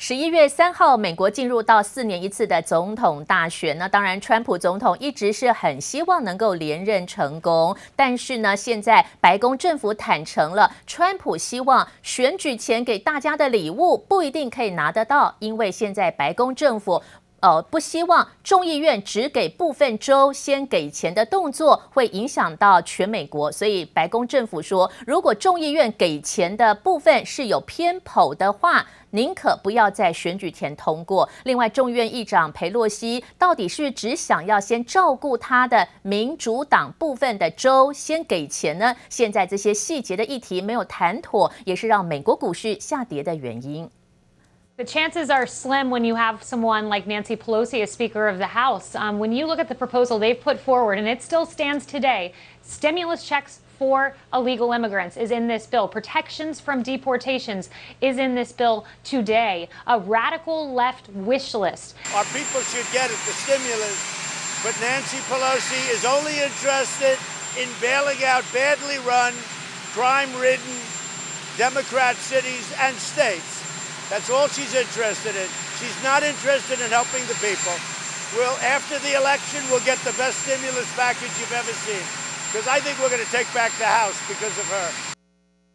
十一月三号，美国进入到四年一次的总统大选。那当然，川普总统一直是很希望能够连任成功。但是呢，现在白宫政府坦诚了，川普希望选举前给大家的礼物不一定可以拿得到，因为现在白宫政府。呃，不希望众议院只给部分州先给钱的动作会影响到全美国，所以白宫政府说，如果众议院给钱的部分是有偏颇的话，宁可不要在选举前通过。另外，众议院议长裴洛西到底是只想要先照顾他的民主党部分的州先给钱呢？现在这些细节的议题没有谈妥，也是让美国股市下跌的原因。The chances are slim when you have someone like Nancy Pelosi as Speaker of the House. Um, when you look at the proposal they've put forward, and it still stands today, stimulus checks for illegal immigrants is in this bill. Protections from deportations is in this bill today. A radical left wish list. Our people should get it, the stimulus. But Nancy Pelosi is only interested in bailing out badly run, crime ridden Democrat cities and states. That's all she's interested in. She's not interested in helping the people. We'll, after the election, we'll get the best stimulus package you've ever seen. Because I think we're going to take back the House because of her.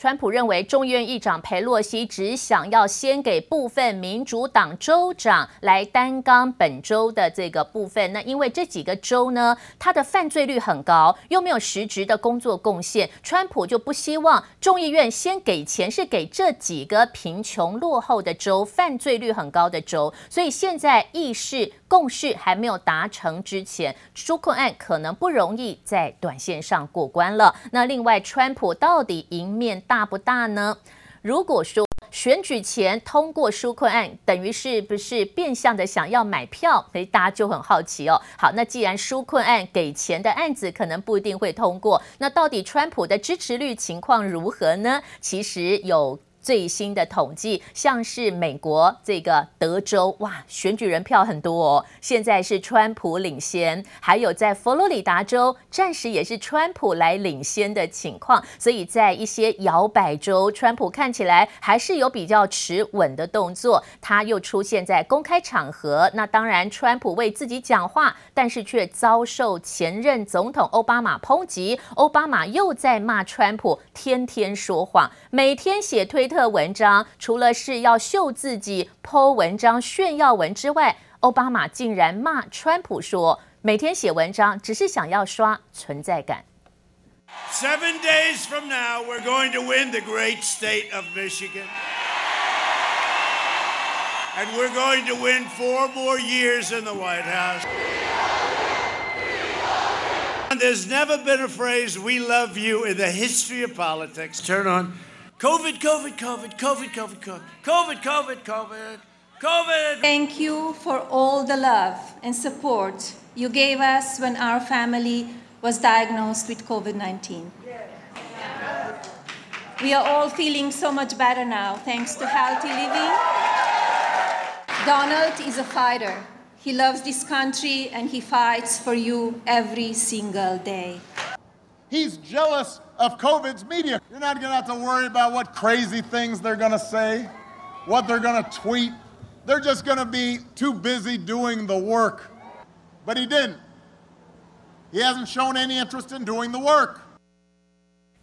川普认为，众议院议长裴洛西只想要先给部分民主党州长来担纲本州的这个部分。那因为这几个州呢，它的犯罪率很高，又没有实质的工作贡献，川普就不希望众议院先给钱，是给这几个贫穷落后的州、犯罪率很高的州。所以现在议事共识还没有达成之前，纾困案可能不容易在短线上过关了。那另外，川普到底赢面大不大呢？如果说选举前通过纾困案，等于是不是变相的想要买票？所以大家就很好奇哦。好，那既然纾困案给钱的案子可能不一定会通过，那到底川普的支持率情况如何呢？其实有。最新的统计，像是美国这个德州，哇，选举人票很多哦。现在是川普领先，还有在佛罗里达州，暂时也是川普来领先的情况。所以在一些摇摆州，川普看起来还是有比较持稳的动作。他又出现在公开场合，那当然，川普为自己讲话，但是却遭受前任总统奥巴马抨击。奥巴马又在骂川普，天天说谎，每天写推特文章除了是要秀自己剖文章炫耀文之外，奥巴马竟然骂川普说，每天写文章只是想要刷存在感。Seven days from now, we're going to win the great state of Michigan, and we're going to win four more years in the White House. And there's never been a phrase "We love you" in the history of politics. Turn on. COVID, COVID, COVID, COVID, COVID, COVID, COVID, COVID, COVID, COVID. Thank you for all the love and support you gave us when our family was diagnosed with COVID 19. We are all feeling so much better now thanks to healthy living. Donald is a fighter. He loves this country and he fights for you every single day. He's jealous of COVID's media. You're not going to have to worry about what crazy things they're going to say, what they're going to tweet. They're just going to be too busy doing the work. But he didn't. He hasn't shown any interest in doing the work.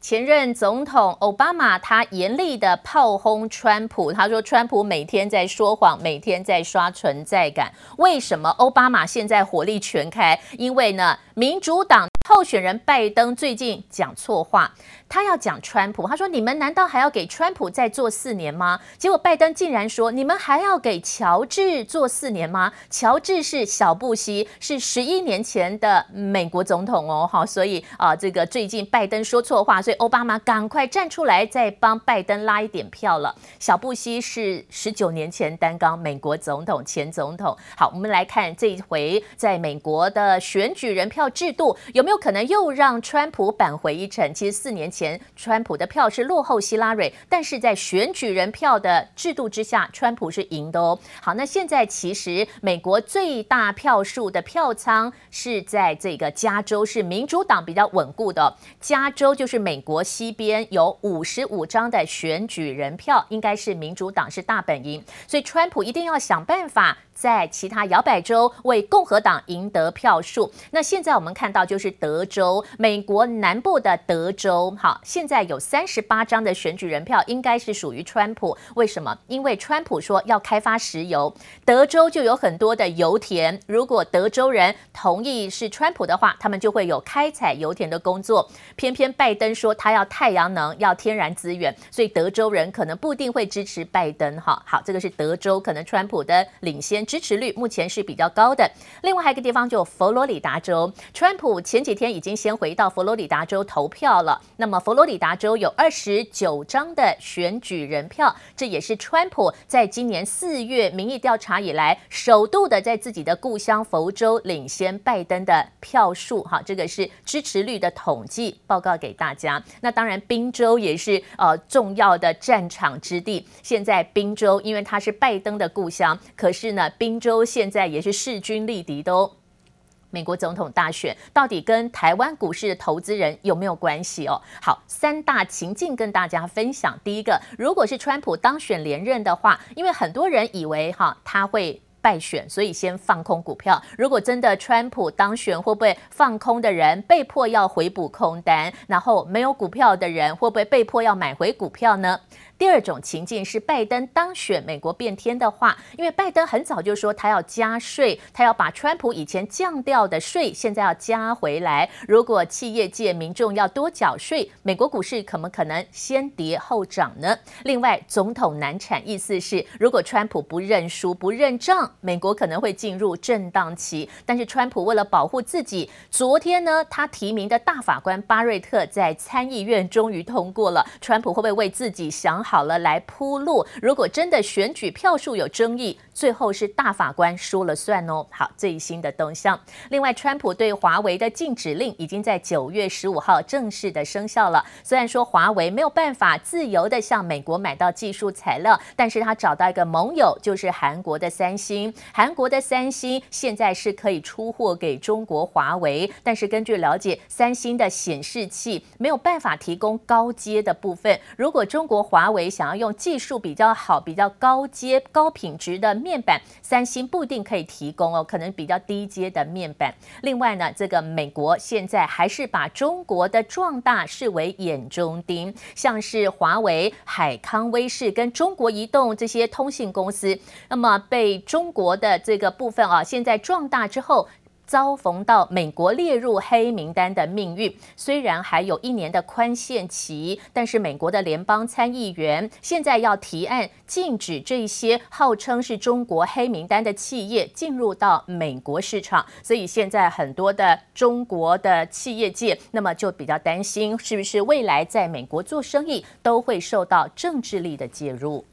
前任总统奥巴马他严厉的炮轰川普，他说川普每天在说谎，每天在刷存在感。为什么奥巴马现在火力全开？因为呢，民主党。 候选人拜登最近讲错话，他要讲川普，他说：“你们难道还要给川普再做四年吗？”结果拜登竟然说：“你们还要给乔治做四年吗？”乔治是小布希，是十一年前的美国总统哦，好，所以啊，这个最近拜登说错话，所以奥巴马赶快站出来再帮拜登拉一点票了。小布希是十九年前担纲美国总统，前总统。好，我们来看这一回在美国的选举人票制度有没有可能又让川普扳回一城。其实四年前，川普的票是落后希拉蕊，但是在选举人票的制度之下，川普是赢的哦。好，那现在其实美国最大票数的票仓是在这个加州，是民主党比较稳固的。加州就是美国西边有五十五张的选举人票，应该是民主党是大本营，所以川普一定要想办法。在其他摇摆州为共和党赢得票数。那现在我们看到就是德州，美国南部的德州，好，现在有三十八张的选举人票，应该是属于川普。为什么？因为川普说要开发石油，德州就有很多的油田。如果德州人同意是川普的话，他们就会有开采油田的工作。偏偏拜登说他要太阳能，要天然资源，所以德州人可能不一定会支持拜登。哈，好，这个是德州可能川普的领先。支持率目前是比较高的。另外还有一个地方就佛罗里达州，川普前几天已经先回到佛罗里达州投票了。那么佛罗里达州有二十九张的选举人票，这也是川普在今年四月民意调查以来首度的在自己的故乡佛州领先拜登的票数。哈，这个是支持率的统计报告给大家。那当然，宾州也是呃重要的战场之地。现在宾州因为它是拜登的故乡，可是呢。宾州现在也是势均力敌的哦。美国总统大选到底跟台湾股市的投资人有没有关系哦？好，三大情境跟大家分享。第一个，如果是川普当选连任的话，因为很多人以为哈他会败选，所以先放空股票。如果真的川普当选，会不会放空的人被迫要回补空单？然后没有股票的人会不会被迫要买回股票呢？第二种情境是拜登当选，美国变天的话，因为拜登很早就说他要加税，他要把川普以前降掉的税现在要加回来。如果企业界民众要多缴税，美国股市可不可能先跌后涨呢？另外，总统难产，意思是如果川普不认输、不认账，美国可能会进入震荡期。但是川普为了保护自己，昨天呢，他提名的大法官巴瑞特在参议院终于通过了。川普会不会为自己想好了来铺路。如果真的选举票数有争议，最后是大法官说了算哦。好，最新的动向。另外，川普对华为的禁止令已经在九月十五号正式的生效了。虽然说华为没有办法自由的向美国买到技术材料，但是他找到一个盟友，就是韩国的三星。韩国的三星现在是可以出货给中国华为，但是根据了解，三星的显示器没有办法提供高阶的部分。如果中国华为想要用技术比较好、比较高阶、高品质的面板，三星不一定可以提供哦，可能比较低阶的面板。另外呢，这个美国现在还是把中国的壮大视为眼中钉，像是华为、海康威视跟中国移动这些通信公司，那么被中国的这个部分啊，现在壮大之后。遭逢到美国列入黑名单的命运，虽然还有一年的宽限期，但是美国的联邦参议员现在要提案禁止这些号称是中国黑名单的企业进入到美国市场，所以现在很多的中国的企业界，那么就比较担心，是不是未来在美国做生意都会受到政治力的介入。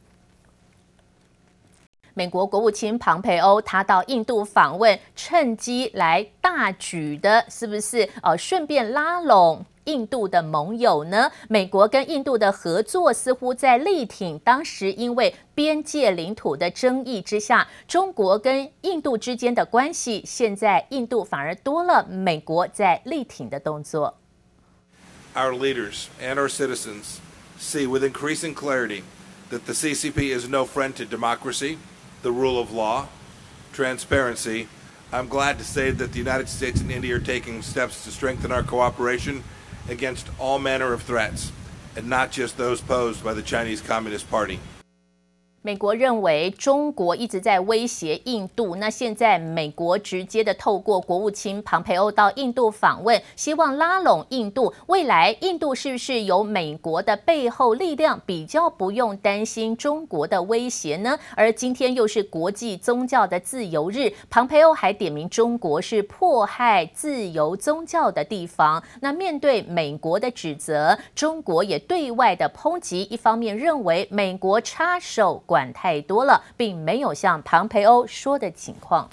美国国务卿庞培欧他到印度访问，趁机来大举的，是不是？呃，顺便拉拢印度的盟友呢？美国跟印度的合作似乎在力挺当时因为边界领土的争议之下，中国跟印度之间的关系，现在印度反而多了美国在力挺的动作。Our leaders and our citizens see with increasing clarity that the CCP is no friend to democracy. The rule of law, transparency. I'm glad to say that the United States and India are taking steps to strengthen our cooperation against all manner of threats, and not just those posed by the Chinese Communist Party. 美国认为中国一直在威胁印度，那现在美国直接的透过国务卿庞培欧到印度访问，希望拉拢印度。未来印度是不是有美国的背后力量，比较不用担心中国的威胁呢？而今天又是国际宗教的自由日，庞培欧还点名中国是迫害自由宗教的地方。那面对美国的指责，中国也对外的抨击，一方面认为美国插手。管太多了，并没有像庞培欧说的情况。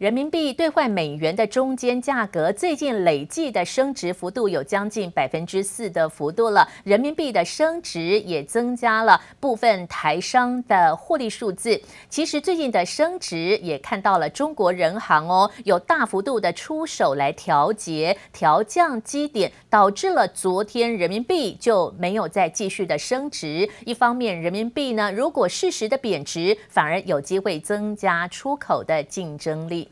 人民币兑换美元的中间价格最近累计的升值幅度有将近百分之四的幅度了，人民币的升值也增加了部分台商的获利数字。其实最近的升值也看到了中国人行哦，有大幅度的出手来调节、调降基点，导致了昨天人民币就没有再继续的升值。一方面，人民币呢如果适时的贬值，反而有机会增加出口的竞争力。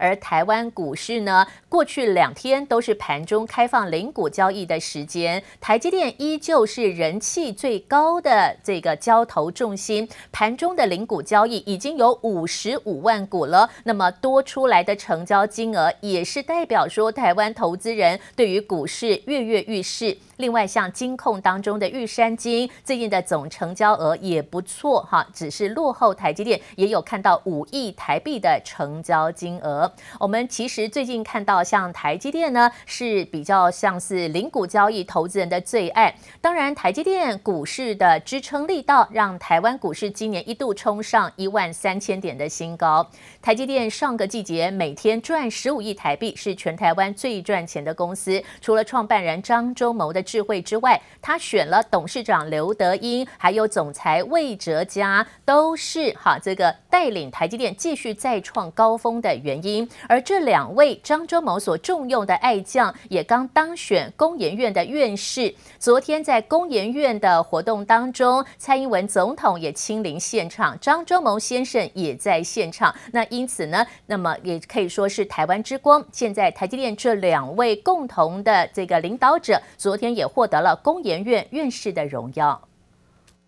而台湾股市呢，过去两天都是盘中开放零股交易的时间，台积电依旧是人气最高的这个交投重心，盘中的零股交易已经有五十五万股了。那么多出来的成交金额，也是代表说台湾投资人对于股市跃跃欲试。另外，像金控当中的玉山金，最近的总成交额也不错哈，只是落后台积电，也有看到五亿台币的成交金额。我们其实最近看到，像台积电呢，是比较像是零股交易投资人的最爱。当然，台积电股市的支撑力道，让台湾股市今年一度冲上一万三千点的新高。台积电上个季节每天赚十五亿台币，是全台湾最赚钱的公司。除了创办人张忠谋的智慧之外，他选了董事长刘德英，还有总裁魏哲家，都是哈这个带领台积电继续再创高峰的原因。而这两位张忠谋所重用的爱将，也刚当选工研院的院士。昨天在工研院的活动当中，蔡英文总统也亲临现场，张忠谋先生也在现场。那因此呢，那么也可以说是台湾之光。现在台积电这两位共同的这个领导者，昨天也。也获得了工研院院士的荣耀。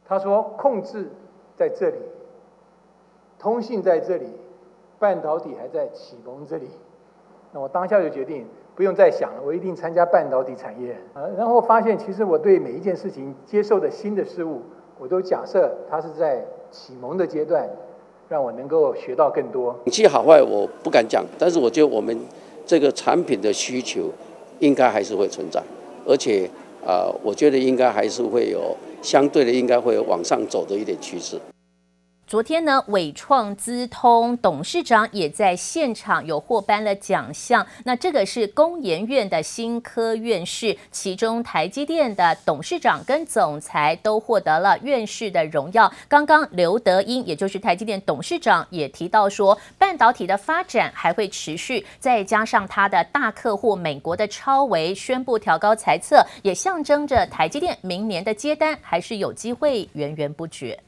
他说：“控制在这里，通信在这里，半导体还在启蒙这里。”那我当下就决定不用再想了，我一定参加半导体产业。啊，然后发现其实我对每一件事情接受的新的事物，我都假设它是在启蒙的阶段，让我能够学到更多。景气好坏我不敢讲，但是我觉得我们这个产品的需求应该还是会存在，而且。呃，我觉得应该还是会有相对的，应该会有往上走的一点趋势。昨天呢，纬创资通董事长也在现场有获颁了奖项。那这个是工研院的新科院士，其中台积电的董事长跟总裁都获得了院士的荣耀。刚刚刘德英，也就是台积电董事长，也提到说，半导体的发展还会持续，再加上他的大客户美国的超微宣布调高财测，也象征着台积电明年的接单还是有机会源源不绝。